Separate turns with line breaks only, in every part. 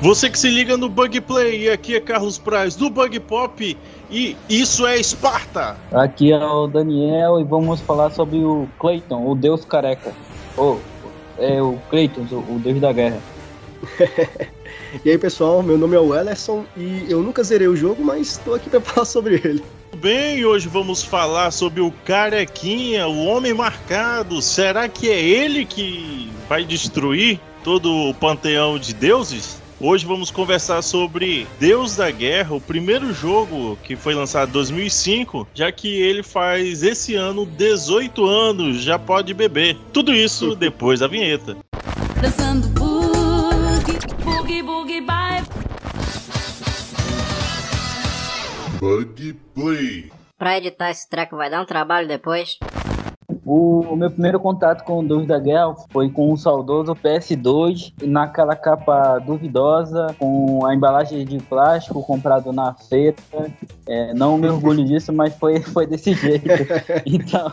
Você que se liga no Bug Play, aqui é Carlos Praz do Bug Pop e isso é Esparta.
Aqui é o Daniel e vamos falar sobre o Clayton, o Deus Careca. Oh, é o Clayton, o Deus da Guerra.
e aí pessoal, meu nome é o Ellerson e eu nunca zerei o jogo, mas estou aqui para falar sobre ele.
Bem, hoje vamos falar sobre o Carequinha, o Homem Marcado. Será que é ele que vai destruir todo o panteão de deuses? Hoje vamos conversar sobre Deus da Guerra, o primeiro jogo que foi lançado em 2005, já que ele faz esse ano 18 anos, já pode beber. Tudo isso depois da vinheta. Dançando boogie, boogie, boogie, bye.
Bug Play.
Pra editar esse treco vai dar um trabalho depois.
O, meu primeiro contato com o Deus da Guerra foi com o saudoso PS2, naquela capa duvidosa, com a embalagem de plástico comprado na feira. É, não me orgulho disso, mas foi, foi desse jeito. Então,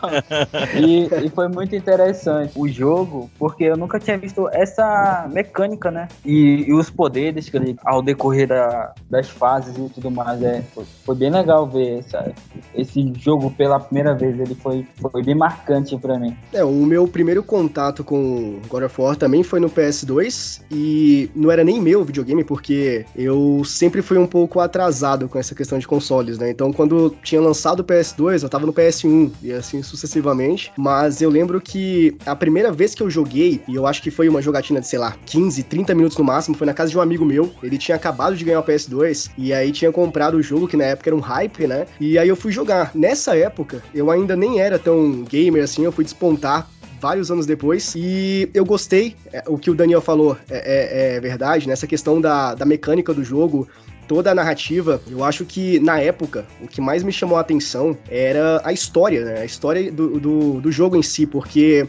e, e, foi muito interessante o jogo, porque eu nunca tinha visto essa mecânica, né? E, e os poderes que ele, ao decorrer da, das fases e tudo mais. É, foi, foi bem legal ver essa, esse jogo pela primeira vez. Ele foi, foi bem marcante marcante para mim.
É, o meu primeiro contato com God of War também foi no PS2 e não era nem meu videogame porque eu sempre fui um pouco atrasado com essa questão de consoles, né? Então quando tinha lançado o PS2, eu tava no PS1 e assim sucessivamente, mas eu lembro que a primeira vez que eu joguei, e eu acho que foi uma jogatina de, sei lá, 15, 30 minutos no máximo, foi na casa de um amigo meu. Ele tinha acabado de ganhar o PS2 e aí tinha comprado o jogo que na época era um hype, né? E aí eu fui jogar. Nessa época, eu ainda nem era tão gamer assim, eu fui despontar vários anos depois. E eu gostei, é, o que o Daniel falou é, é, é verdade, nessa né? questão da, da mecânica do jogo, toda a narrativa, eu acho que na época o que mais me chamou a atenção era a história, né? A história do, do, do jogo em si, porque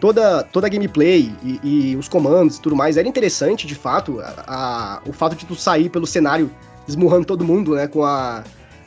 toda, toda a gameplay e, e, os comandos e tudo mais era interessante, de fato. A, a, o fato de tu sair pelo cenário esmurrando todo mundo, né? Com a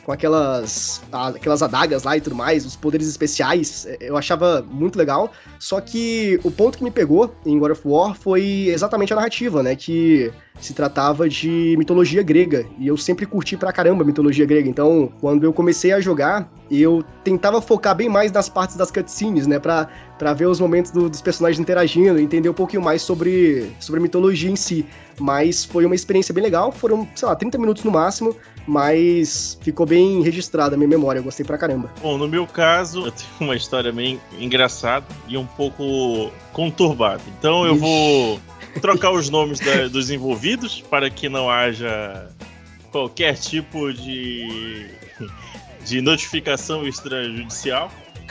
com aquelas, aquelas adagas lá e tudo mais, os poderes especiais, é, eu achava muito legal. Só que o ponto que me pegou em God of War foi exatamente a narrativa, né? Que se tratava de mitologia grega. E eu sempre curti pra caramba mitologia grega. Então, quando eu comecei a jogar, eu tentava focar bem mais nas partes das cutscenes, né? Pra, pra ver os momentos do, dos personagens interagindo, entender um pouquinho mais sobre, sobre a mitologia em si. Mas foi uma experiência bem legal. Foram, sei lá, 30 minutos no máximo. Mas ficou bem registrada a minha memória. Eu gostei pra caramba.
Bom, no meu caso, eu tenho uma história bem engraçada e um pouco conturbada. Então eu vou trocar os nomes da, dos envolvidos para que não haja qualquer tipo de, de notificação extrajudicial.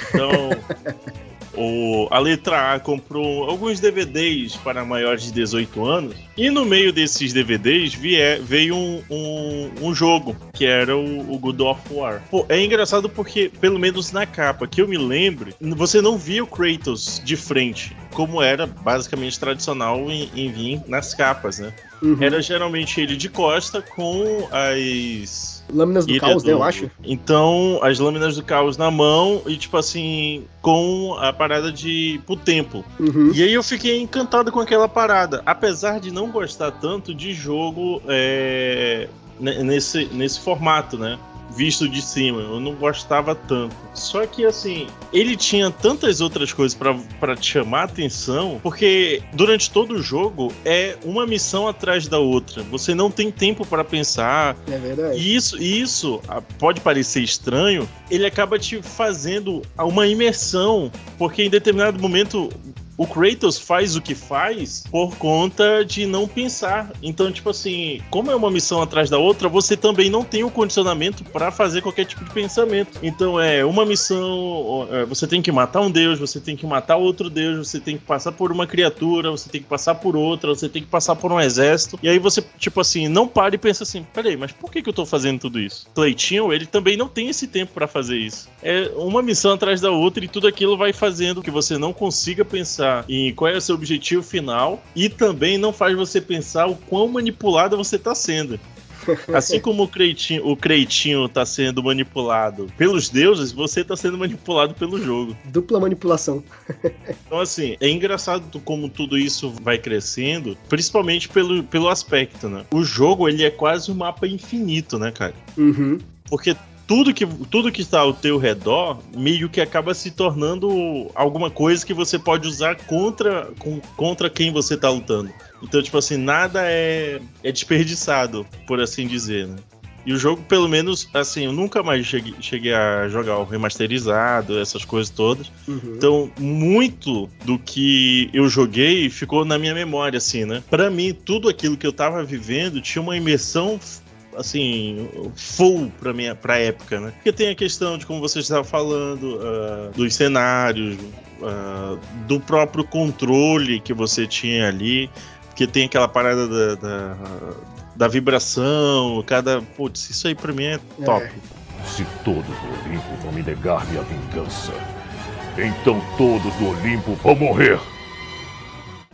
Então, o, a letra A comprou alguns DVDs para maiores de 18 anos. E no meio desses DVDs vier, veio um, um, um, jogo, que era o, o God of War. Pô, é engraçado porque, pelo menos na capa, que eu me lembro, você não via o Kratos de frente, como era basicamente tradicional em, em vir nas capas, né? Uhum. Era geralmente ele de costa com as
Lâminas do caos, do... né, eu acho.
Então, as lâminas do caos na mão e, tipo assim, com a parada de pro tempo. Uhum. E aí eu fiquei encantado com aquela parada. Apesar de não gostar tanto de jogo é, nesse, nesse formato, né? Visto de cima. Eu não gostava tanto. Só que assim, ele tinha tantas outras coisas para te chamar a atenção, porque durante todo o jogo é uma missão atrás da outra. Você não tem tempo para pensar.
É verdade.
E isso, isso pode parecer estranho, ele acaba te fazendo uma imersão, porque em determinado momento o Kratos faz o que faz por conta de não pensar. Então, tipo assim, como é uma missão atrás da outra, você também não tem o condicionamento para fazer qualquer tipo de pensamento. Então, é uma missão, é, você tem que matar um deus, você tem que matar outro deus, você tem que passar por uma criatura, você tem que passar por outra, você tem que passar por um exército. E aí você, tipo assim, não para e pensa assim: peraí, mas por que, que eu tô fazendo tudo isso? Cleitinho, ele também não tem esse tempo para fazer isso. É uma missão atrás da outra e tudo aquilo vai fazendo que você não consiga pensar pensar em qual é o seu objetivo final e também não faz você pensar o quão manipulada você está sendo. Assim como o Creitinho, o Creitinho tá sendo manipulado pelos deuses, você tá sendo manipulado pelo jogo.
Dupla manipulação.
Então, assim, é engraçado como tudo isso vai crescendo, principalmente pelo, pelo aspecto, né? O jogo, ele é quase um mapa infinito, né, cara?
Uhum.
Porque tudo que, tudo que está ao teu redor meio que acaba se tornando alguma coisa que você pode usar contra, com, contra quem você está lutando. Então, tipo assim, nada é, é desperdiçado, por assim dizer, né? E o jogo, pelo menos, assim, eu nunca mais cheguei, cheguei a jogar o remasterizado, essas coisas todas.
Uhum.
Então, muito do que eu joguei ficou na minha memória, assim, né? Pra mim, tudo aquilo que eu tava vivendo tinha uma imersão assim, full pra, minha, pra época, né? Porque tem a questão de como você estava falando, uh, dos cenários, uh, do próprio controle que você tinha ali, porque tem aquela parada da, da, da vibração, cada. Putz, isso aí pra mim é top.
É.
Se todos do Olimpo vão me negar minha vingança, então todos do Olimpo vão morrer.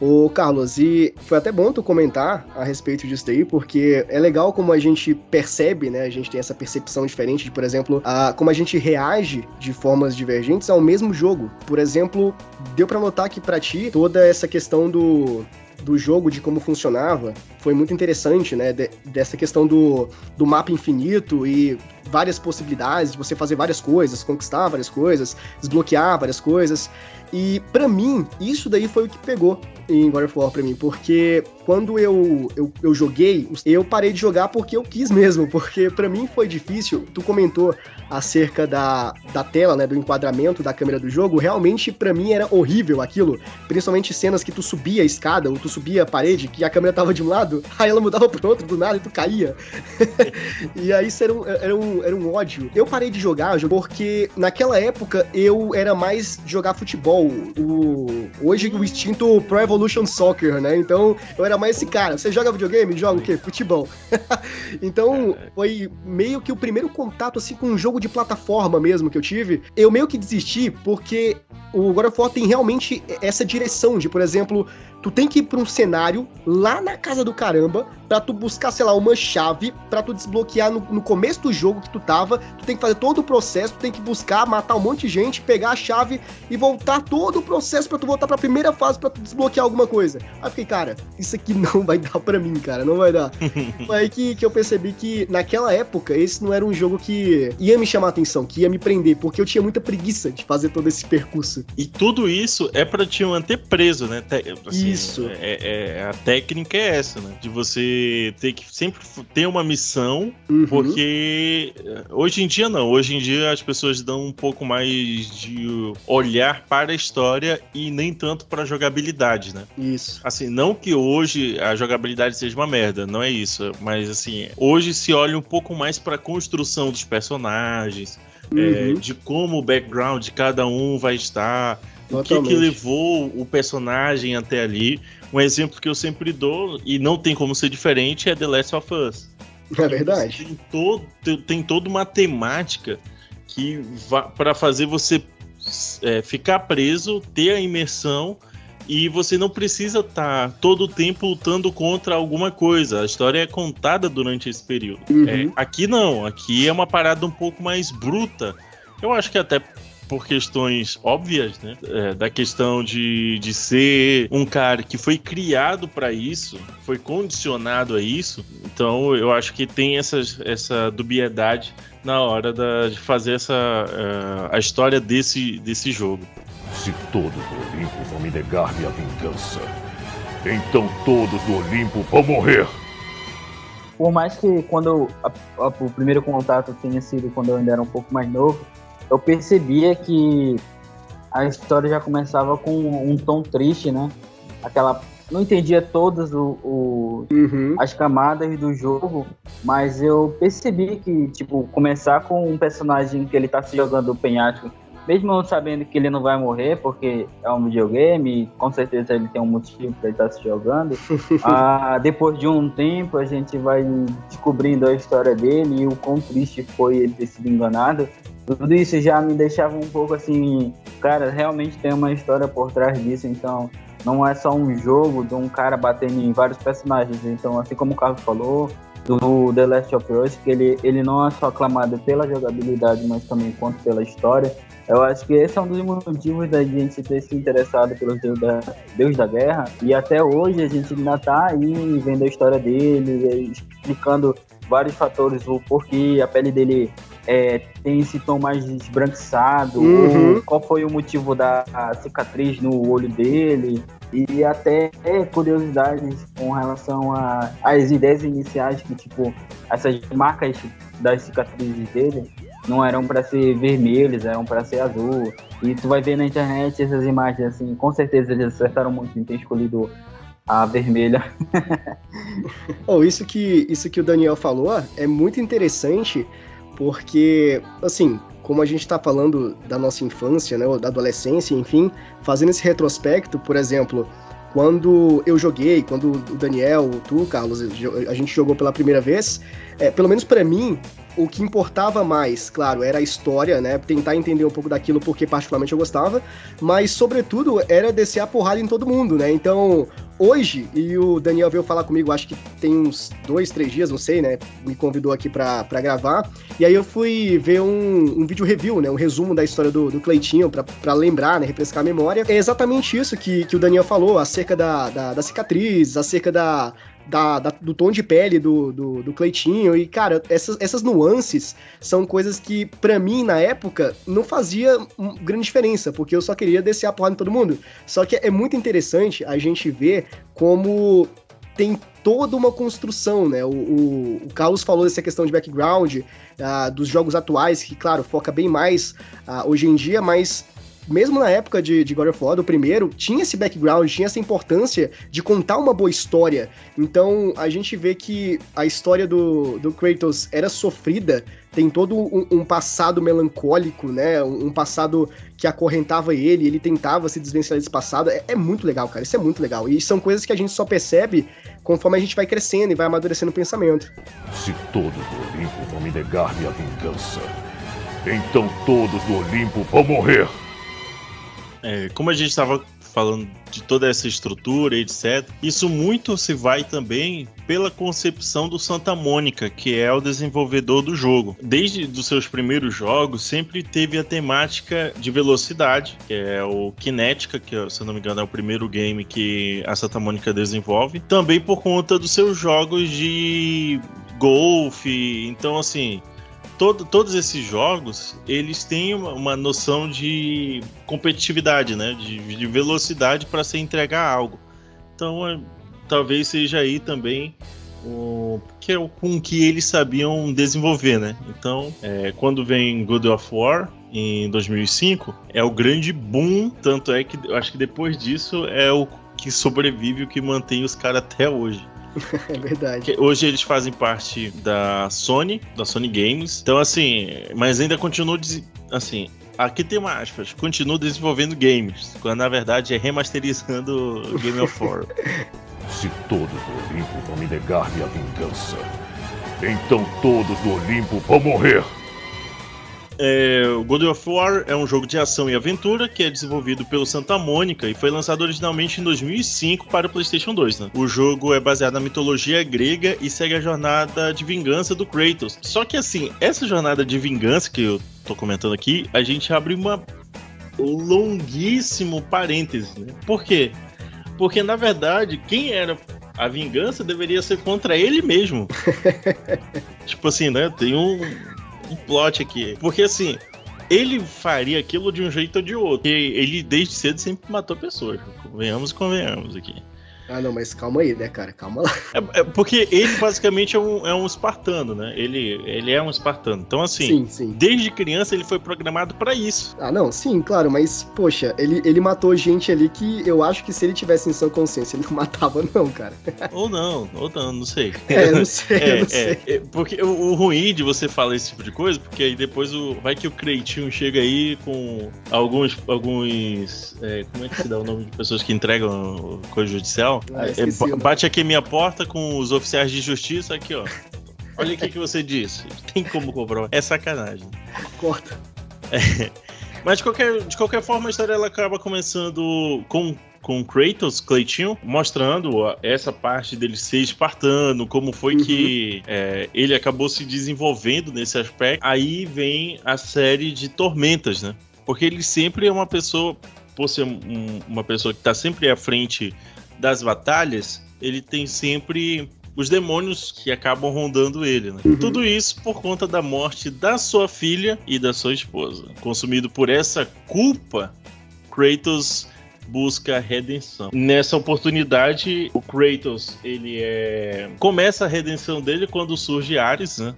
Ô, Carlos, e foi até bom tu comentar a respeito disso daí, porque é legal como a gente percebe, né? A gente tem essa percepção diferente de, por exemplo, a, como a gente reage de formas divergentes ao mesmo jogo. Por exemplo, deu pra notar que pra ti toda essa questão do do jogo, de como funcionava, foi muito interessante, né? de- dessa questão do, do mapa infinito e várias possibilidades de você fazer várias coisas, conquistar várias coisas, desbloquear várias coisas. E pra mim, isso daí foi o que pegou em God of War pra mim, porque quando eu, eu, eu joguei, eu parei de jogar porque eu quis mesmo, porque pra mim foi difícil. Tu comentou acerca da, da tela, né, do enquadramento da câmera do jogo, realmente pra mim era horrível aquilo, principalmente cenas que tu subia a escada ou tu subia a parede, que a câmera tava de um lado, aí ela mudava pro outro do nada e tu caía. e aí isso era um, era, um, era um ódio. Eu parei de jogar porque naquela época eu era mais jogar futebol. O, hoje o instinto Pro Evolution Soccer, né? Então eu era mais esse cara. Você joga videogame? Joga o quê? Futebol. então foi meio que o primeiro contato assim com um jogo de plataforma mesmo que eu tive. Eu meio que desisti porque o God of War tem realmente essa direção de, por exemplo, tu tem que ir pra um cenário lá na casa do caramba pra tu buscar, sei lá, uma chave pra tu desbloquear no, no começo do jogo que tu tava. Tu tem que fazer todo o processo, tu tem que buscar, matar um monte de gente, pegar a chave e voltar todo o processo pra tu voltar pra primeira fase pra tu desbloquear alguma coisa. Aí eu fiquei, cara, isso aqui não vai dar pra mim, cara, não vai dar. Foi aí que, que eu percebi que naquela época esse não era um jogo que ia me chamar a atenção, que ia me prender, porque eu tinha muita preguiça de fazer todo esse percurso.
E tudo isso é pra te manter preso, né? Assim,
Isso.
É, é- a técnica é essa, né? De você ter que sempre ter uma missão,
Uhum.
porque eh, hoje em dia não. Hoje em dia as pessoas dão um pouco mais de olhar para a história e nem tanto para a jogabilidade, né?
Isso.
Assim, não que hoje a jogabilidade seja uma merda, não é isso. Mas assim, hoje se olha um pouco mais para a construção dos personagens, é,
Uhum.
de como o background de cada um vai estar, o que, que levou o personagem até ali. Um exemplo que eu sempre dou, e não tem como ser diferente, é The Last of Us.
É verdade.
Tem, todo, tem, toda uma temática que para fazer você é, ficar preso, ter a imersão e você não precisa estar todo o tempo lutando contra alguma coisa. A história é contada durante esse período.
Uhum.
É, aqui não, aqui é uma parada um pouco mais bruta. Eu acho que até por questões óbvias, né? É, da questão de, de ser um cara que foi criado para isso, foi condicionado a isso. Então eu acho que tem essas, essa dubiedade na hora da- de fazer essa eh, a história desse, desse jogo.
Se todos do Olimpo vão me negar minha vingança, então todos do Olimpo vão morrer.
Por mais que quando a- a- o primeiro contato tenha sido quando eu ainda era um pouco mais novo, eu percebia que a história já começava com um tom triste, né? Aquela. Não entendia todas o, o-
Uhum.
as camadas do jogo, mas eu percebi que, tipo, começar com um personagem que ele tá se jogando do penhasco, mesmo sabendo que ele não vai morrer, porque é um videogame, com certeza ele tem um motivo pra ele estar se jogando. ah, depois de um tempo, a gente vai descobrindo a história dele e o quão triste foi ele ter sido enganado. Tudo isso já me deixava um pouco assim, cara, realmente tem uma história por trás disso, então não é só um jogo de um cara batendo em vários personagens. Então, assim como o Carlos falou, do The Last of Us, que ele, ele não é só aclamado pela jogabilidade, mas também quanto pela história. Eu acho que esse é um dos motivos da gente ter se interessado pelos Deus da, Deus da Guerra. E até hoje a gente ainda tá aí vendo a história dele, explicando vários fatores, o porquê a pele dele é, tem esse tom mais esbranquiçado, uhum. qual foi o motivo da cicatriz no olho dele, e até curiosidades com relação às ideias iniciais que, tipo, essas marcas das cicatrizes dele não eram para ser vermelhos, eram para ser azul. E tu vai ver na internet essas imagens assim, com certeza eles acertaram muito em ter escolhido a vermelha.
oh, isso que isso que o Daniel falou é muito interessante porque assim, como a gente está falando da nossa infância, né, ou da adolescência, enfim, fazendo esse retrospecto, por exemplo, quando eu joguei, quando o Daniel, tu, Carlos, a gente jogou pela primeira vez, é, pelo menos para mim, o que importava mais, claro, era a história, né? Tentar entender um pouco daquilo porque particularmente eu gostava, mas sobretudo era descer a porrada em todo mundo, né? Então, hoje, e o Daniel veio falar comigo, acho que tem uns dois, três dias, não sei, né? Me convidou aqui pra, pra gravar, e aí eu fui ver um, um vídeo review, né? Um resumo da história do, do Cleitinho pra, pra lembrar, né? Refrescar a memória. É exatamente isso que, que o Daniel falou, acerca da, da, da cicatriz, acerca da da, da, do tom de pele do, do, do, Cleitinho. E, cara, essas, essas nuances são coisas que, para mim, na época, não fazia grande diferença, porque eu só queria descer a porrada em todo mundo. Só que é muito interessante a gente ver como tem toda uma construção, né? O, o, o Carlos falou dessa questão de background uh, dos jogos atuais, que, claro, foca bem mais uh, hoje em dia, mas mesmo na época de, de God of War, do primeiro, tinha esse background, tinha essa importância de contar uma boa história. Então a gente vê que a história do, do Kratos era sofrida, tem todo um, um passado melancólico, né? Um, um, passado que acorrentava ele, ele tentava se desvencilhar desse passado. É, é, muito legal, cara. Isso é muito legal. E são coisas que a gente só percebe conforme a gente vai crescendo e vai amadurecendo o pensamento.
Se todos do Olimpo vão me negar minha vingança, então todos do Olimpo vão morrer.
É, como a gente estava falando de toda essa estrutura, etc. Isso muito se vai também pela concepção do Santa Mônica, que é o desenvolvedor do jogo. Desde os seus primeiros jogos, sempre teve a temática de velocidade, que é o Kinetica, que se não me engano é o primeiro game que a Santa Mônica desenvolve. Também por conta dos seus jogos de golfe. Então, assim, todo, todos esses jogos, eles têm uma, uma noção de competitividade, né? De, de velocidade para se entregar algo. Então, é, talvez seja aí também o que é o com que eles sabiam desenvolver, né? Então, é, quando vem God of War em 2005, é o grande boom, tanto é que eu acho que depois disso é o que sobrevive, o que mantém os caras até hoje.
é verdade.
Hoje eles fazem parte da Sony, da Sony Games. Então, assim, mas ainda continua assim. Aqui tem uma aspas, continua desenvolvendo games, quando na verdade é remasterizando Game of War.
Se todos do Olimpo vão me negar minha vingança, então todos do Olimpo vão morrer.
É, o God of War é um jogo de ação e aventura que é desenvolvido pelo Santa Mônica e foi lançado originalmente em 2005 para o PlayStation 2. Né? O jogo é baseado na mitologia grega e segue a jornada de vingança do Kratos. Só que assim, essa jornada de vingança que eu tô comentando aqui, a gente abre uma longuíssimo parêntese, né? Por quê? Porque na verdade, quem era a vingança deveria ser contra ele mesmo. tipo assim, né? Tem um um plot aqui. Porque assim, ele faria aquilo de um jeito ou de outro. Ele, desde cedo, sempre matou pessoas. Venhamos e convenhamos aqui.
Ah, não, mas calma aí, né, cara? Calma lá.
É, é porque ele basicamente é um, é um espartano, né? Ele, ele é um espartano. Então, assim, sim, sim. desde criança ele foi programado para isso.
Ah, não, sim, claro, mas, poxa, ele, ele matou gente ali que eu acho que se ele tivesse em sua consciência, ele não matava, não, cara.
Ou não, ou não, não sei.
É, não sei, é, não sei.
É, porque o, o, ruim de você falar esse tipo de coisa, porque aí depois o, vai que o Creitinho chega aí com alguns. alguns é, como é que se dá o nome de pessoas que entregam coisa judicial? Ah, é, bate aqui minha porta com os oficiais de justiça aqui, ó. Olha o que, que você disse. Tem como comprovar. É sacanagem.
Corta.
É. Mas de qualquer, de qualquer forma, a história ela acaba começando com com Kratos, Cleitinho, mostrando ó, essa parte dele ser espartano, como foi
Uhum.
que é, ele acabou se desenvolvendo nesse aspecto. Aí vem a série de tormentas, né? Porque ele sempre é uma pessoa, por ser um- uma pessoa que está sempre à frente das batalhas, ele tem sempre os demônios que acabam rondando ele. Né?
Uhum.
Tudo isso por conta da morte da sua filha e da sua esposa. Consumido por essa culpa, Kratos busca a redenção. Nessa oportunidade, o Kratos ele é começa a redenção dele quando surge Ares, né?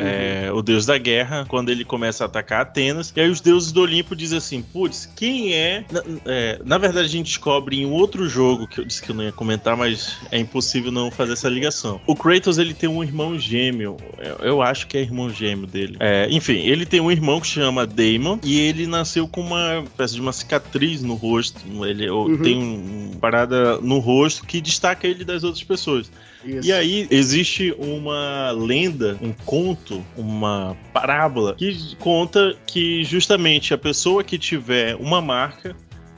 É, o deus da guerra, quando ele começa a atacar Atenas, e aí os deuses do Olimpo dizem assim: putz, quem é na, é, na verdade, a gente descobre em outro jogo que eu disse que eu não ia comentar, mas é impossível não fazer essa ligação. O Kratos ele tem um irmão gêmeo, eu, eu acho que é irmão gêmeo dele. É, enfim, ele tem um irmão que chama Daemon e ele nasceu com uma espécie de uma cicatriz no rosto. Ele
Uhum.
tem um, uma parada no rosto que destaca ele das outras pessoas.
Isso.
E aí existe uma lenda, um conto, uma parábola que conta que justamente a pessoa que tiver uma marca,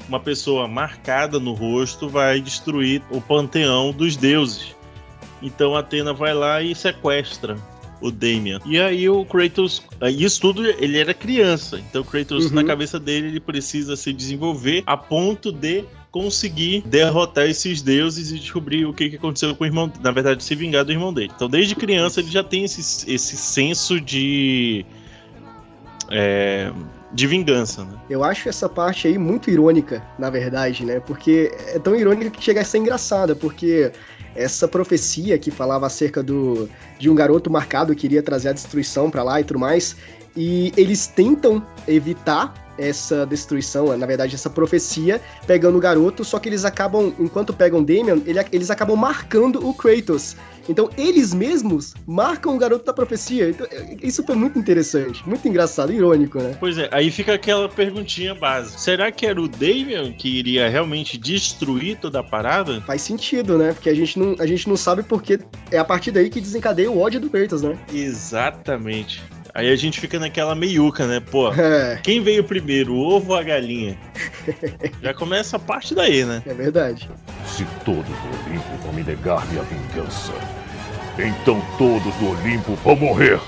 uma pessoa marcada no rosto, vai destruir o panteão dos deuses. Então Atena vai lá e sequestra o Damian. E aí o Kratos, isso tudo ele era criança. Então o Kratos
Uhum.
na cabeça dele ele precisa se desenvolver a ponto de conseguir derrotar esses deuses e descobrir o que, aconteceu com o irmão, na verdade, se vingar do irmão dele. Então, desde criança, ele já tem esse, esse senso de. é, de vingança, né?
Eu acho essa parte aí muito irônica, na verdade, né? Porque é tão irônica que chega a ser engraçada, porque essa profecia que falava acerca do de um garoto marcado que iria trazer a destruição pra lá e tudo mais, e eles tentam evitar essa destruição, na verdade essa profecia, pegando o garoto, só que eles acabam, enquanto pegam Damian, ele- eles acabam marcando o Kratos. Então eles mesmos marcam o garoto da profecia. Então, é- isso foi muito interessante, muito engraçado, irônico, né?
Pois é, aí fica aquela perguntinha básica. Será que era o Damian que iria realmente destruir toda a parada?
Faz sentido, né? Porque a gente não, a gente não sabe porque é a partir daí que desencadeia o ódio do Kratos, né?
Exatamente. Aí a gente fica naquela meiuca, né? Pô,
É,
quem veio primeiro, o ovo ou a galinha? Já começa a parte daí, né?
é verdade.
Se todos do Olimpo vão me negar minha vingança, então todos do Olimpo vão morrer.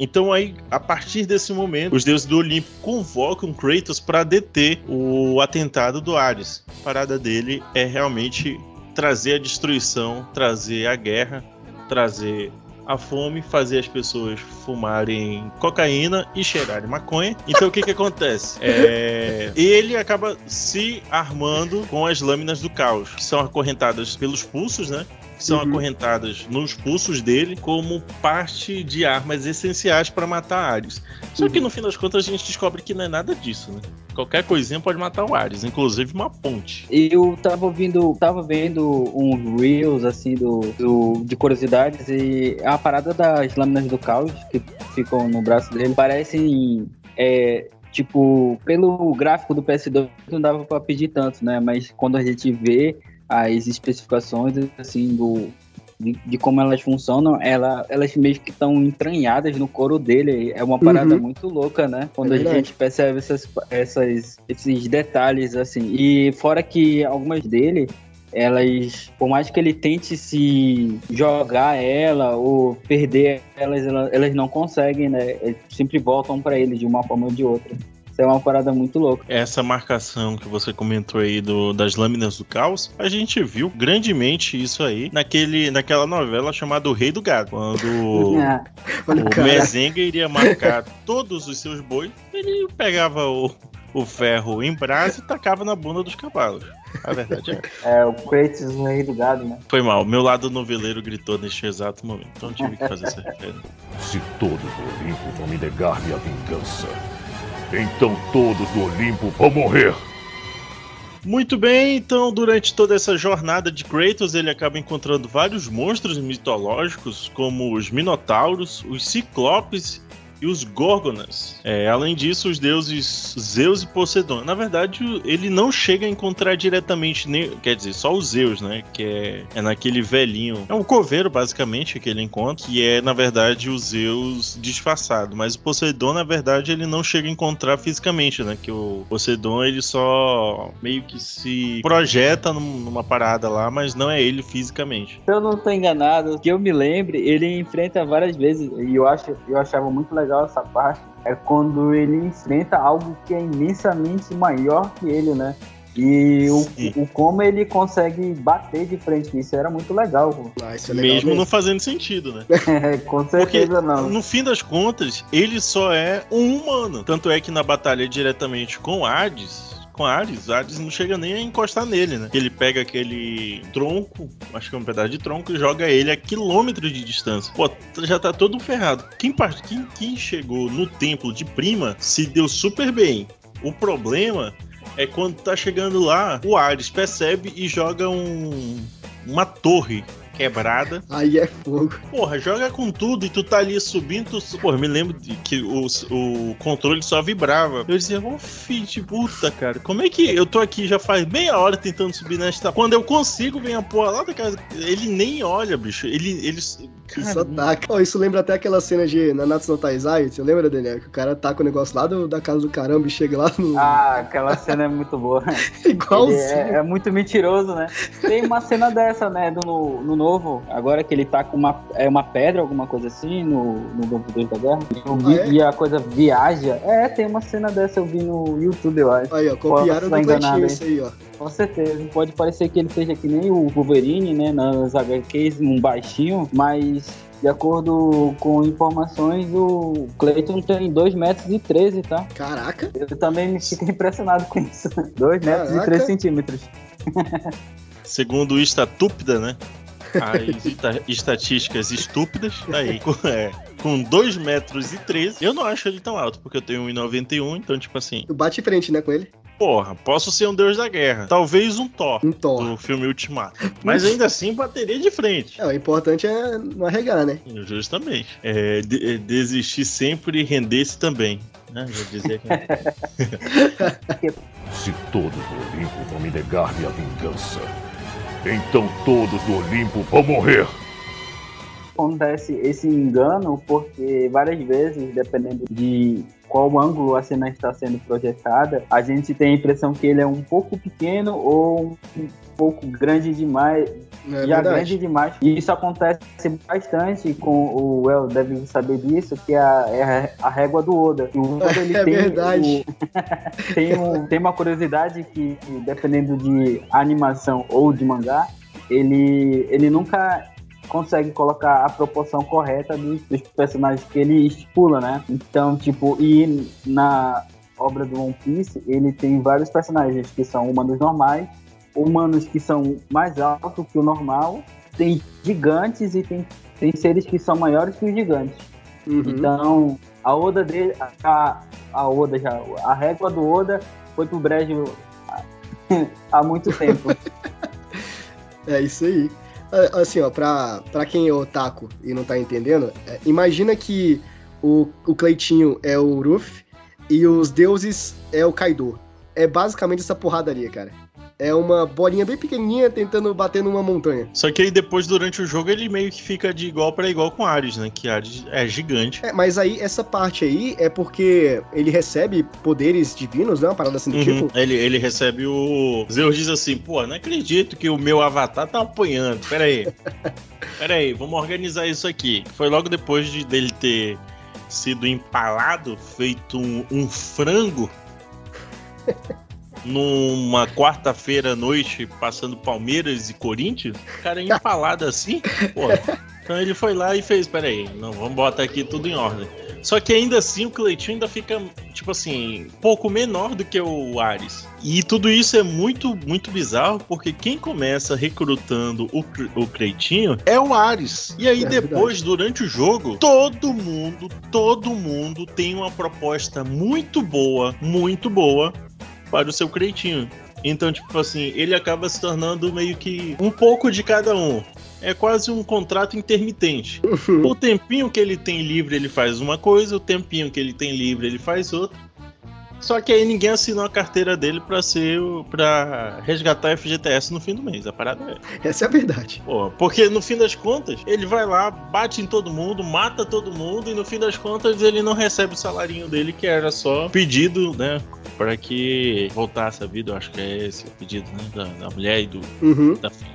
Então aí, a partir desse momento, os deuses do Olimpo convocam Kratos para deter o atentado do Ares. A parada dele é realmente trazer a destruição, trazer a guerra, trazer a fome, fazer as pessoas fumarem cocaína e cheirarem maconha. Então o que que acontece? É, ele acaba se armando com as lâminas do caos, que são acorrentadas pelos pulsos, né? Que são
Uhum.
acorrentadas nos pulsos dele como parte de armas essenciais para matar Ares. Só que no fim das contas a gente descobre que não é nada disso, né? Qualquer coisinha pode matar o Ares, inclusive uma ponte.
Eu tava ouvindo, tava vendo uns reels assim do, do- de curiosidades e a parada das lâminas do caos que ficam no braço dele parecem é, tipo pelo gráfico do PS2 não dava pra pedir tanto, né? Mas quando a gente vê as especificações assim do de, de como elas funcionam, ela, elas meio que estão entranhadas no couro dele. É uma parada
Uhum.
muito louca, né? Quando
É
a gente percebe essas, essas, esses detalhes, assim. E fora que algumas dele, elas, por mais que ele tente se jogar ela ou perder elas, elas, elas não conseguem, né? Eles sempre voltam pra ele de uma forma ou de outra. Isso é uma parada muito louca.
Essa marcação que você comentou aí do, das lâminas do caos, a gente viu grandemente isso aí naquele, naquela novela chamada O Rei do Gado. Quando
Ah,
o cara.
Mezenga iria marcar todos os seus bois, ele pegava o, o ferro em brasa e tacava na bunda dos cavalos. A verdade é.
é, o Kratos no Rei do Gado, né?
Foi mal, meu lado noveleiro gritou neste exato momento. Então eu tive que fazer essa referência.
Se todos do Olimpo vão me negar minha vingança, então todos do Olimpo vão morrer.
Muito bem, então durante toda essa jornada de Kratos, ele acaba encontrando vários monstros mitológicos, como os Minotauros, os Ciclopes e os Górgonas. É, além disso, os deuses Zeus e Poseidon. Na verdade, ele não chega a encontrar diretamente, nem, quer dizer, só os Zeus, né? Que é, é naquele velhinho. É um coveiro, basicamente, que ele encontra, que é, na verdade, o Zeus disfarçado. Mas o Poseidon, na verdade, ele não chega a encontrar fisicamente, né? Que o Poseidon, ele só meio que se projeta numa parada lá, mas não é ele fisicamente.
Se eu não tô enganado, que eu me lembre, ele enfrenta várias vezes, e eu, acho, eu achava muito legal essa parte, é quando ele enfrenta algo que é imensamente maior que ele, né? E o, o, como ele consegue bater de frente, isso era muito legal.
Ah, isso
é legal mesmo, mesmo, não fazendo sentido, né?
Com certeza
Porque,
não.
No fim das contas, ele só é um humano. Tanto é que na batalha diretamente com Hades, com Ares, Ares não chega nem a encostar nele, né? Ele pega aquele tronco, acho que é um pedaço de tronco, e joga ele a quilômetros de distância. Pô, já tá todo ferrado. Quem, quem, quem chegou no templo de Prima se deu super bem. O problema é quando tá chegando lá, o Ares percebe e joga um, uma torre quebrada.
Aí é fogo.
Porra, joga com tudo e tu tá ali subindo. Tu... Porra, me lembro de que o, o controle só vibrava. Eu dizia, ô oh, filho de puta, cara, como é que eu tô aqui já faz meia hora tentando subir nesta. Quando eu consigo, vem a porra lá da casa. Ele nem olha, bicho. Ele. ele
isso ataca. Oh, isso lembra até aquela cena de Nanatsu no Taizai, você lembra, Daniel? Que o cara tá com o negócio lá do, da casa do caramba e chega lá no.
Ah, aquela cena é muito boa.
Igualzinho.
É, é, muito mentiroso, né? Tem uma cena dessa, né? Do, no, no novo, agora que ele tá com uma, é uma pedra, alguma coisa assim, no, no Novo Deus da Guerra. Vi, ah, é? E a coisa viaja. É, tem uma cena dessa, eu vi no YouTube, eu acho.
Aí, ó, copiaram do Cleitinho isso aí, ó.
Com certeza. Pode parecer que ele seja que nem o Wolverine, né? Nas HQs, um baixinho, mas de acordo com informações, o Cleiton tem 2 metros e 13, tá?
Caraca!
Eu também me fiquei impressionado com isso. 2 metros e 13 centímetros.
Segundo o Estatúpida, né? As estatísticas estúpidas, aí. É, com 2 metros e 13. Eu não acho ele tão alto, porque eu tenho 1,91, então, tipo assim.
Tu bate frente, né, com ele?
Porra, posso ser um deus da guerra. Talvez um Thor.
Um Thor.
Do filme Ultimato. Mas ainda assim bateria de frente.
É, o importante é não arregar, né?
Justamente. É, de, é, desistir sempre e render-se também. Né? Já dizia que...
Se todos do Olimpo vão me negar minha vingança, então todos do Olimpo vão morrer
acontece esse engano porque várias vezes, dependendo de qual ângulo a cena está sendo projetada, a gente tem a impressão que ele é um pouco pequeno ou um pouco grande demais, é já grande demais. E isso acontece bastante com o El deve saber disso, que é a, é a régua do Oda. O Oda
ele é tem, verdade.
O, tem, um, tem uma curiosidade que, dependendo de animação ou de mangá, ele, ele nunca consegue colocar a proporção correta dos, dos, personagens que ele estipula, né? Então, tipo, e na obra do One Piece, ele tem vários personagens que são humanos normais, humanos que são mais altos que o normal, tem gigantes e tem, tem seres que são maiores que os gigantes. Uhum. Então, a Oda dele, a, a Oda já, a régua do Oda foi pro brejo há muito tempo.
é isso aí. Assim, ó, pra, pra quem é otaku e não tá entendendo, é, imagina que o, o Cleitinho é o Ruff e os deuses é o Kaido. É basicamente essa porrada ali, cara. É uma bolinha bem pequenininha tentando bater numa montanha.
Só que aí depois, durante o jogo, ele meio que fica de igual para igual com Ares, né? Que Ares é gigante.
É, mas aí, essa parte aí é porque ele recebe poderes divinos, né? Uma parada assim do uhum. tipo.
Ele, ele recebe o. Zeus diz assim: pô, não acredito que o meu avatar tá apanhando. Pera aí. Pera aí, vamos organizar isso aqui. Foi logo depois de dele ter sido empalado, feito um, um frango numa quarta-feira à noite, passando Palmeiras e Corinthians, o cara empalado assim, pô. Então ele foi lá e fez, peraí, não, vamos botar aqui tudo em ordem. Só que ainda assim o Cleitinho ainda fica, tipo assim, pouco menor do que o Ares. E tudo isso é muito, muito bizarro, porque quem começa recrutando o, o Cleitinho é o Ares. E aí é depois, verdade. durante o jogo, todo mundo, todo mundo tem uma proposta muito boa, muito boa para o seu Creitinho. Então, tipo assim, ele acaba se tornando meio que um pouco de cada um. é quase um contrato intermitente. O tempinho que ele tem livre, ele faz uma coisa, o tempinho que ele tem livre, ele faz outra. Só que aí ninguém assinou a carteira dele pra ser para resgatar a FGTS no fim do mês. A parada
é. Essa é a verdade.
Pô, porque no fim das contas, ele vai lá, bate em todo mundo, mata todo mundo e no fim das contas ele não recebe o salarinho dele que era só pedido, né? Para que voltasse a vida, eu acho que é esse o pedido, né? Da, da mulher e do
Uhum,
da filha.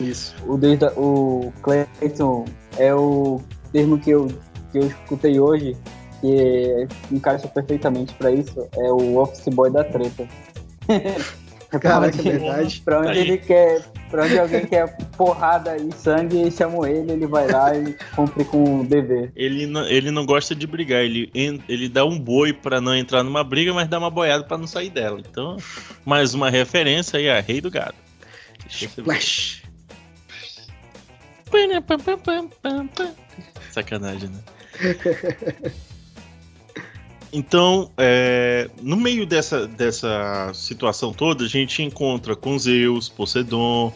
isso.
O, desde, o Clayton é o termo que eu, que eu escutei hoje, que encaixa perfeitamente pra isso, é o office boy da treta. É onde-
é verdade.
Pra onde
Aí.
ele quer, pra onde alguém quer porrada e sangue, chamam ele, ele vai lá e cumpre com o dever.
Ele não, ele não gosta de brigar, ele, ele dá um boi pra não entrar numa briga, mas dá uma boiada pra não sair dela. Então, mais uma referência aí a Rei do Gado. Ver.
Flash.
Sacanagem, né? Então, é, no meio dessa, dessa situação toda, a gente encontra com Zeus, Poseidon,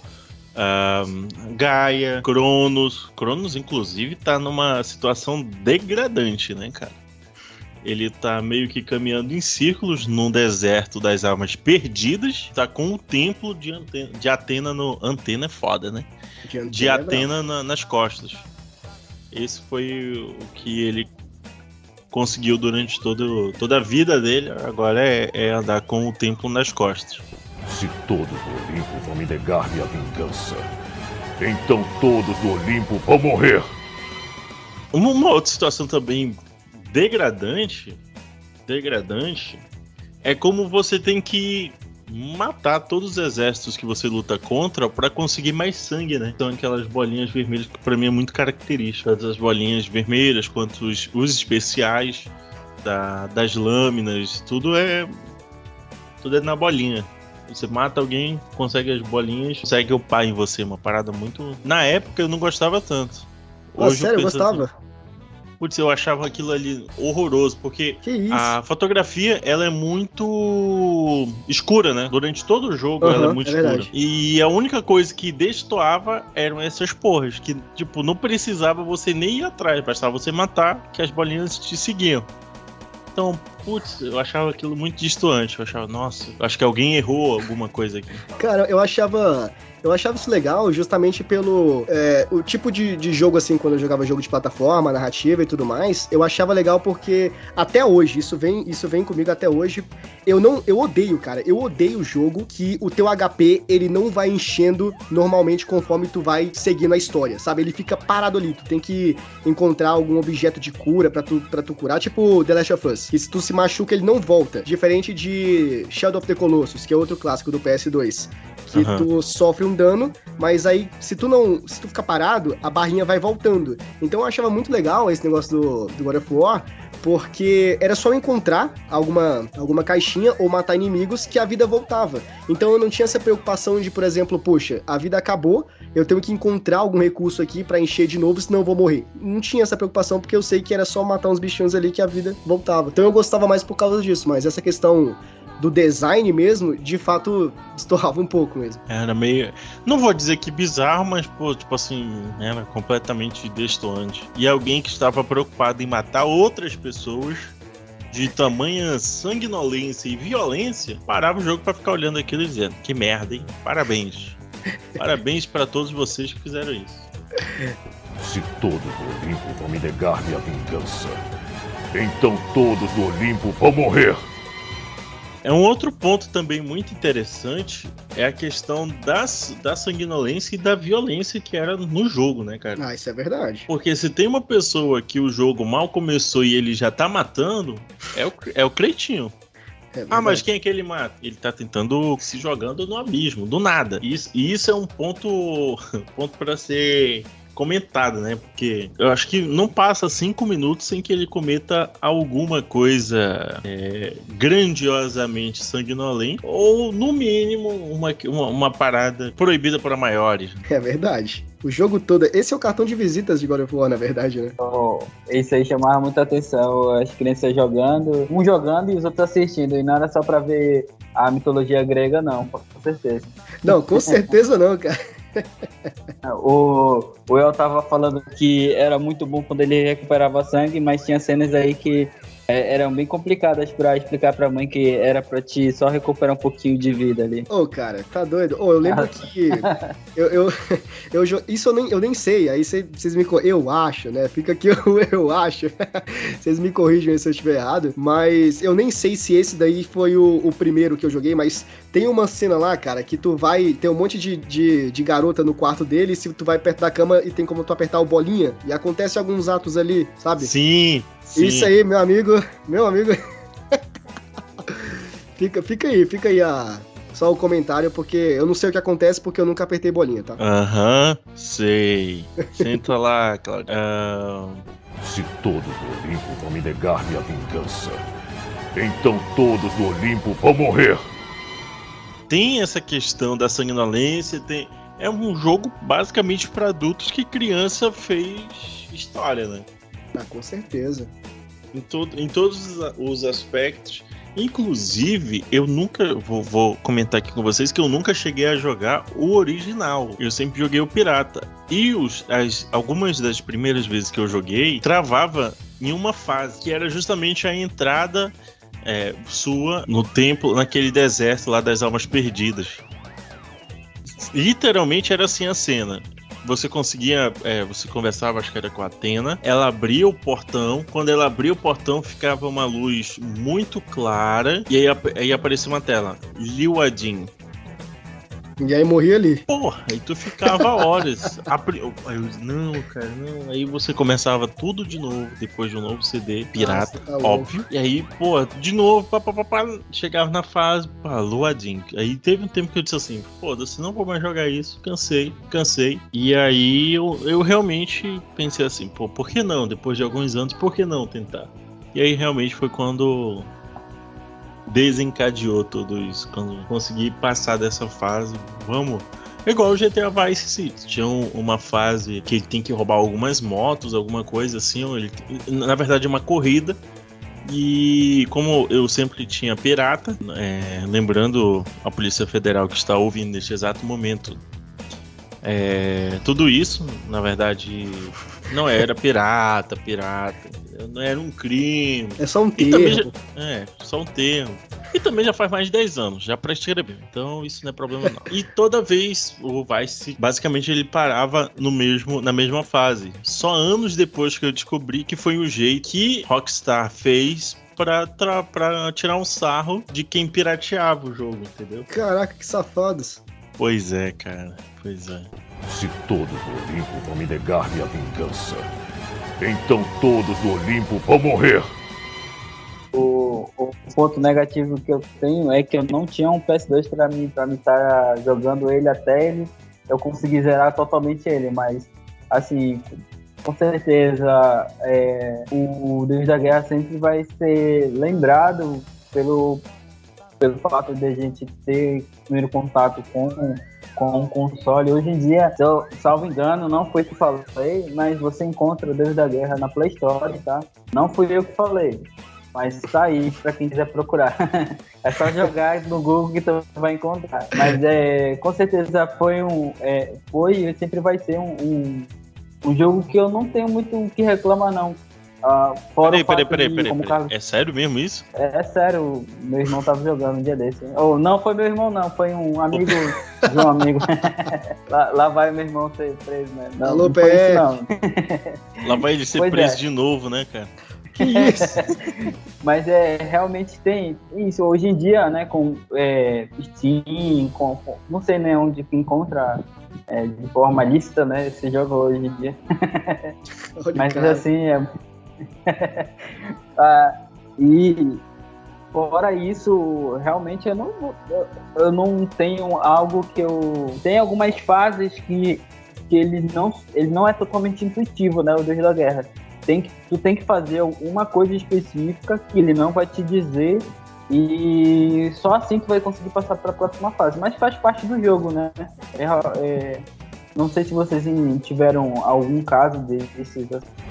ahn, Gaia, Cronos. Cronos, inclusive, tá numa situação degradante, né, cara? Ele tá meio que caminhando em círculos num deserto das almas perdidas. Tá com o templo de, Ante- de Atena no. Antena é foda, né? de Atena na- nas costas. Esse foi o que ele conseguiu durante todo, toda a vida dele. Agora é, é andar com o templo nas costas.
Se todos do Olimpo vão me negar minha vingança, então todos do Olimpo vão morrer.
Uma, uma outra situação também degradante, degradante, é como você tem que matar todos os exércitos que você luta contra pra conseguir mais sangue, né? Então aquelas bolinhas vermelhas que pra mim é muito característica, as bolinhas vermelhas quanto os, os especiais da- das lâminas, tudo é tudo é na bolinha. Você mata alguém, consegue as bolinhas, consegue upar em você, uma parada muito. Na época eu não gostava tanto.
Ah,
eu
sério, eu
penso
gostava?
assim, Putz, eu achava aquilo ali horroroso, porque a fotografia ela é muito escura, né? Durante todo o jogo ela é muito
é
escura.
verdade.
E a única coisa que destoava eram essas porras, que tipo, não precisava você nem ir atrás, bastava você matar que as bolinhas te seguiam. Então, putz, eu achava aquilo muito distoante. Eu achava, nossa, acho que alguém errou alguma coisa aqui.
Cara, eu achava. Eu achava isso legal justamente pelo é, o tipo de, de jogo, assim, quando eu jogava jogo de plataforma, narrativa e tudo mais, eu achava legal porque até hoje, isso vem, isso vem comigo até hoje. Eu não. Eu odeio, cara. Eu odeio o jogo que o teu HP ele não vai enchendo normalmente conforme tu vai seguindo a história, sabe? Ele fica parado ali. Tu tem que encontrar algum objeto de cura pra tu, pra tu curar, tipo The Last of Us. Que se tu se machuca, ele não volta. Diferente de Shadow of the Colossus, que é outro clássico do PS2 que
Aham.
tu sofre um dano, mas aí se tu não, se tu ficar parado, a barrinha vai voltando. Então eu achava muito legal esse negócio do, do God of War, porque era só encontrar alguma, alguma caixinha ou matar inimigos que a vida voltava. Então eu não tinha essa preocupação de, por exemplo, puxa, a vida acabou, eu tenho que encontrar algum recurso aqui pra encher de novo, senão eu vou morrer. Não tinha essa preocupação porque eu sei que era só matar uns bichinhos ali que a vida voltava. Então eu gostava mais por causa disso, mas essa questão do design mesmo, de fato, estourava um pouco mesmo.
Era meio. Não vou dizer que bizarro, mas, pô, tipo assim, era completamente destoante. E alguém que estava preocupado em matar outras pessoas de tamanha sanguinolência e violência parava o jogo pra ficar olhando aquilo e dizendo: Que merda, hein? Parabéns. Parabéns pra todos vocês que fizeram isso.
Se todos do Olimpo vão me negar minha vingança, então todos do Olimpo vão morrer.
É um outro ponto também muito interessante é a questão das, da sanguinolência e da violência que era no jogo, né, cara?
Ah, isso é verdade.
Porque se tem uma pessoa que o jogo mal começou e ele já tá matando, é o, é o Cleitinho.
É
Ah, mas quem é que ele mata? Ele tá tentando se jogando no abismo, do nada. E isso, isso é um ponto, ponto para ser comentado, né? Porque eu acho que não passa cinco minutos sem que ele cometa alguma coisa é, grandiosamente sanguinolenta ou, no mínimo, uma, uma, uma parada proibida para maiores.
É verdade. O jogo todo. Esse é o cartão de visitas de God of War, na verdade, né?
Então, isso aí chamava muita atenção, as crianças jogando, um jogando e os outros assistindo, e não era só pra ver a mitologia grega, não, com certeza.
Não, com certeza não, cara.
O, o El tava falando que era muito bom quando ele recuperava sangue, mas tinha cenas aí que é, eram bem complicadas pra explicar pra mãe que era pra te só recuperar um pouquinho de vida ali.
Ô, cara, tá doido? Ô, eu lembro que. Eu, eu, eu isso eu nem, eu nem sei, aí vocês me. Eu acho, né? Fica aqui o eu acho. Vocês me corrigem aí se eu estiver errado. Mas eu nem sei se esse daí foi o, o primeiro que eu joguei, mas tem uma cena lá, cara, que tu vai. Tem um monte de, de, de garota no quarto dele, se tu vai perto da cama e tem como tu apertar o bolinha, e acontece alguns atos ali, sabe?
Sim, sim.
Isso aí, meu amigo, meu amigo. fica, fica aí, fica aí a, só o comentário, porque eu não sei o que acontece porque eu nunca apertei bolinha, tá?
Aham, sei. Senta lá, Claudio. Ah,
Se todos do Olimpo vão me negar minha vingança, então todos do Olimpo vão morrer.
tem essa questão da sanguinolência, tem. É um jogo basicamente para adultos que criança fez história, né?
Ah, com certeza.
Em, em todos os aspectos. Inclusive, eu nunca. Vou, vou comentar aqui com vocês que eu nunca cheguei a jogar o original. Eu sempre joguei o pirata. E os, as, algumas das primeiras vezes que eu joguei, travava em uma fase, que era justamente a entrada é, sua no templo, naquele deserto lá das almas perdidas. Literalmente era assim a cena. Você conseguia, é, você conversava, acho que era com a Atena. Ela abria o portão. Quando ela abria o portão, ficava uma luz muito clara. E aí, aí aparecia uma tela. Liu Adin.
E aí morri ali.
Porra, aí tu ficava horas. Apri- Aí eu, não, cara, não. Aí você começava tudo de novo, depois de um novo CD, pirata,
Nossa, tá
óbvio. E aí, pô, de novo, pá, pá, pá, pá, chegava na fase, pá, Luadin. Aí teve um tempo que eu disse assim, foda-se, não vou mais jogar isso, cansei, cansei. E aí eu, eu realmente pensei assim, pô, por que não? Depois de alguns anos, por que não tentar? E aí realmente foi quando desencadeou tudo isso. Quando consegui passar dessa fase, vamos. É igual o GTA Vice City. Tinha um- uma fase que ele tem que roubar algumas motos, alguma coisa assim. Ele, na verdade, é uma corrida. E como eu sempre tinha pirata, é, lembrando a Polícia Federal que está ouvindo neste exato momento, é, tudo isso, na verdade, não era pirata, pirata. Não era um crime.
É só um termo.
já, é, só um termo. E também já faz mais de 10 anos, já pra escrever. Então isso não é problema não. E toda vez o Vice, basicamente ele parava no mesmo, na mesma fase. Só anos depois que eu descobri que foi o jeito que Rockstar fez pra, tra- pra tirar um sarro de quem pirateava o jogo, entendeu?
Caraca, que safados.
Pois é, cara. Pois é.
Se todos do Olimpo vão me negar minha vingança, então todos do Olimpo vão morrer.
O, o ponto negativo que eu tenho é que eu não tinha um PS2 pra mim para mim estar jogando ele até ele eu conseguir zerar totalmente ele, mas assim, com certeza é, o Deus da Guerra sempre vai ser lembrado pelo pelo fato de a gente ter primeiro contato com com um console. Hoje em dia, se eu, salvo engano, não foi que falei, mas você encontra Deus da Guerra na Play Store, tá? Não fui eu que falei. Mas tá aí pra quem quiser procurar. é só jogar no Google que tu vai encontrar. Mas é, com certeza foi um. É, foi e sempre vai ser um, um, um jogo que eu não tenho muito o que reclamar, não. Ah, fora
Peraí, peraí, peraí, peraí,
como o
peraí.
Carlos-
É sério mesmo isso?
é, é sério, meu irmão tava jogando um dia desse. Ou não foi meu irmão, não, foi um amigo de um amigo. lá, lá vai meu irmão ser preso, né? Não,
Alô,
não isso, não.
Lá vai ele ser
Pois
preso
é.
de novo, né, cara?
Que isso?
Mas é, realmente tem isso. Hoje em dia, né, com é, Steam, com, com- não sei né, onde que encontra é, de forma lícita, né, esse jogo hoje em dia. Mas
cara.
assim, é... Ah, e fora isso, realmente eu não, eu, não tenho algo que eu. Tem algumas fases que, que ele, não, ele não é totalmente intuitivo, né? O Deus da Guerra. Tem que, tu tem que fazer uma coisa específica que ele não vai te dizer. E só assim tu vai conseguir passar para a próxima fase. Mas faz parte do jogo, né? É, é, não sei se vocês tiveram algum caso desses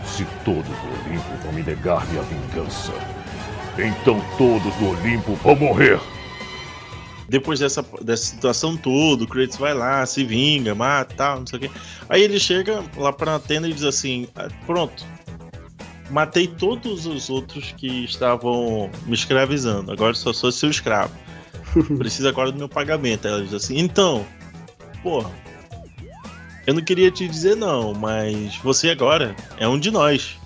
Se todos do Olimpo vão me negar minha vingança, então todos do Olimpo vão morrer.
depois dessa, dessa situação toda, o Kratos vai lá, se vinga, mata tal, não sei o quê. Aí ele chega lá pra Atena e diz assim: "Ah, pronto, matei todos os outros que estavam me escravizando, agora só sou seu escravo. Precisa agora do meu pagamento. Ela diz assim: então, porra, eu não queria te dizer não, mas você agora é um de nós.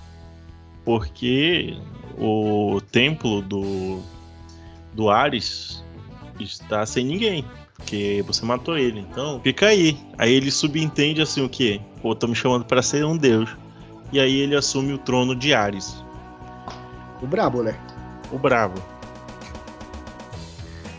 Porque o templo do, do Ares está sem ninguém. Porque você matou ele. Então, fica aí. Aí ele subentende assim o que? Pô, tô me chamando para ser um deus. E aí ele assume o trono de Ares,
O brabo, né?
o bravo.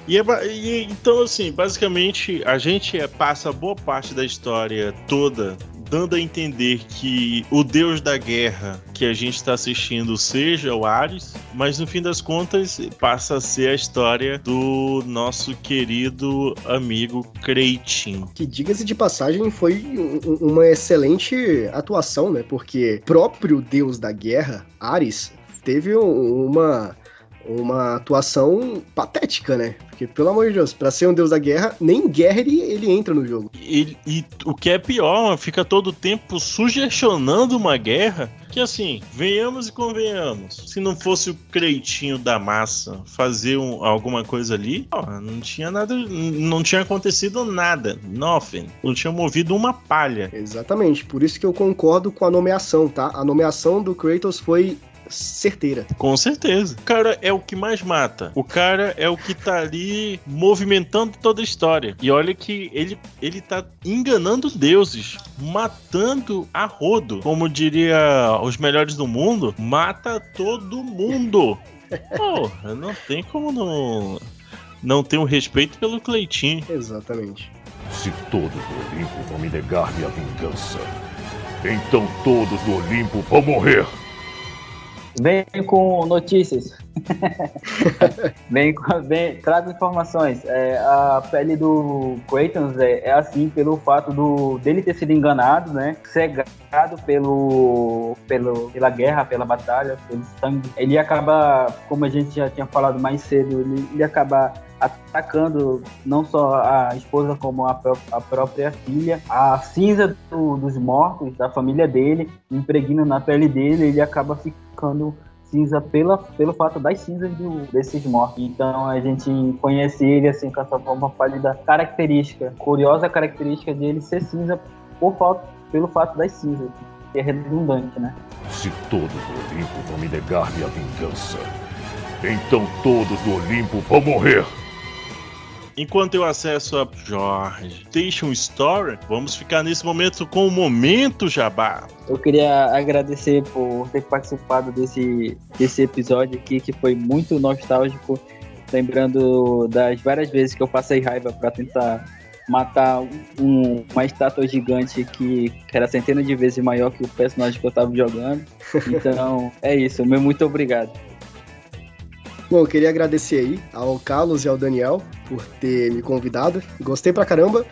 E, é e então assim, basicamente a gente é- passa boa parte da história toda dando a entender que o deus da guerra que a gente está assistindo seja o Ares, mas no fim das contas passa a ser a história do nosso querido amigo Kreitin.
Que, diga-se de passagem, foi um- um- uma excelente atuação, né? Porque próprio deus da guerra, Ares, teve um- uma, uma atuação patética, né? Porque, pelo amor de Deus, pra ser um deus da guerra, nem em guerra ele, ele entra no jogo.
E, e o que é pior, fica todo o tempo sugestionando uma guerra. Que assim, venhamos e convenhamos. Se não fosse o Creitinho da massa fazer um- alguma coisa ali, ó, não tinha nada. Não tinha acontecido nada. Nothing. Não tinha movido uma palha.
Exatamente, por isso que eu concordo com a nomeação, tá? A nomeação do Kratos foi certeira.
Com certeza. O cara é o que mais mata. O cara é o que tá ali movimentando toda a história. E olha que ele, ele tá enganando deuses, matando a rodo. Como diria os melhores do mundo, mata todo mundo. Porra, não tem como não, não ter um respeito pelo Cleitinho.
Exatamente.
Se todos do Olimpo vão me negar minha vingança, então todos do Olimpo vão morrer.
Vem com notícias. vem, vem, trago informações. É, a pele do Kratos é, é assim pelo fato do, dele ter sido enganado, né? Cegado pelo, pelo, pela guerra, pela batalha, pelo sangue. Ele acaba, como a gente já tinha falado mais cedo, ele, ele acaba atacando não só a esposa como a, pró- a própria filha. A cinza do- dos mortos, da família dele, impregna na pele dele, ele acaba ficando cinza pela, pelo fato das cinzas do- desses mortos. Então a gente conhece ele assim com essa forma pálida característica, curiosa característica dele ser cinza por falta, pelo fato das cinzas, que é redundante, né?
Se todos do Olimpo vão me negar minha vingança, então todos do Olimpo vão morrer.
Enquanto eu acesso a Jorge Station Store, vamos ficar nesse momento com o Momento Jabá.
Eu queria agradecer por ter participado desse, desse episódio aqui, que foi muito nostálgico, lembrando das várias vezes que eu passei raiva para tentar matar um- uma estátua gigante que, que era centenas de vezes maior que o personagem que eu tava jogando. Então, é isso. Meu muito obrigado.
Bom, eu queria agradecer aí ao Carlos e ao Daniel por ter me convidado. Gostei pra caramba.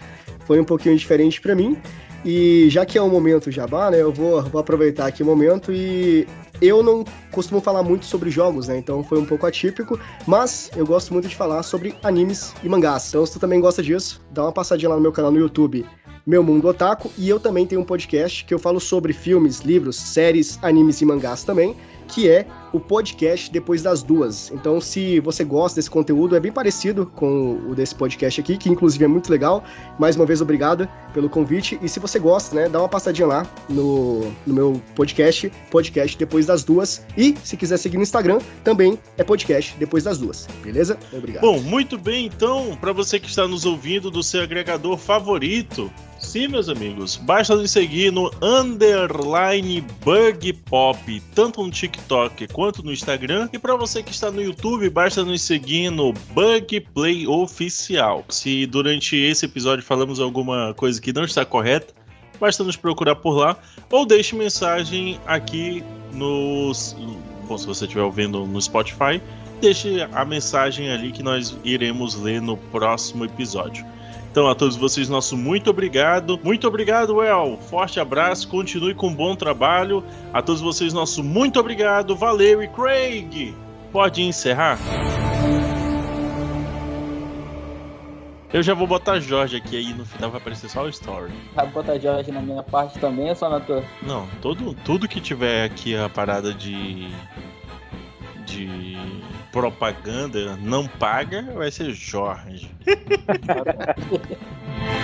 Foi um pouquinho diferente pra mim. E já que é um momento jabá, né, eu vou, vou aproveitar aqui o momento e eu não costumo falar muito sobre jogos, né, então foi um pouco atípico, mas eu gosto muito de falar sobre animes e mangás. Então se tu também gosta disso, dá uma passadinha lá no meu canal no YouTube, Meu Mundo Otaku, e eu também tenho um podcast que eu falo sobre filmes, livros, séries, animes e mangás também, que é o podcast Depois das Duas. Então, se você gosta desse conteúdo, é bem parecido com o desse podcast aqui, que inclusive é muito legal. Mais uma vez, obrigado pelo convite. E se você gosta, né, dá uma passadinha lá no, no meu podcast, podcast Depois das Duas. E se quiser seguir no Instagram, também é podcast Depois das Duas. Beleza? Obrigado.
Bom, muito bem, então, para você que está nos ouvindo do seu agregador favorito, sim, meus amigos, basta nos seguir no underline bug pop, tanto no TikTok quanto no Instagram. E para você que está no YouTube, basta nos seguir no Bug Play Oficial. Se durante esse episódio falamos alguma coisa que não está correta, basta nos procurar por lá ou deixe mensagem aqui no. Bom, se você estiver ouvindo no Spotify, deixe a mensagem ali que nós iremos ler no próximo episódio. Então, a todos vocês, nosso muito obrigado. Muito obrigado, El. Forte abraço, continue com um bom trabalho. A todos vocês, nosso muito obrigado. Valeu e Craig. Pode encerrar? Eu já vou botar Jorge aqui, aí no final vai aparecer só o story.
Vai botar Jorge na minha parte também ou só na tua?
Não, todo, tudo que tiver aqui a parada de. de propaganda não paga vai ser Jorge.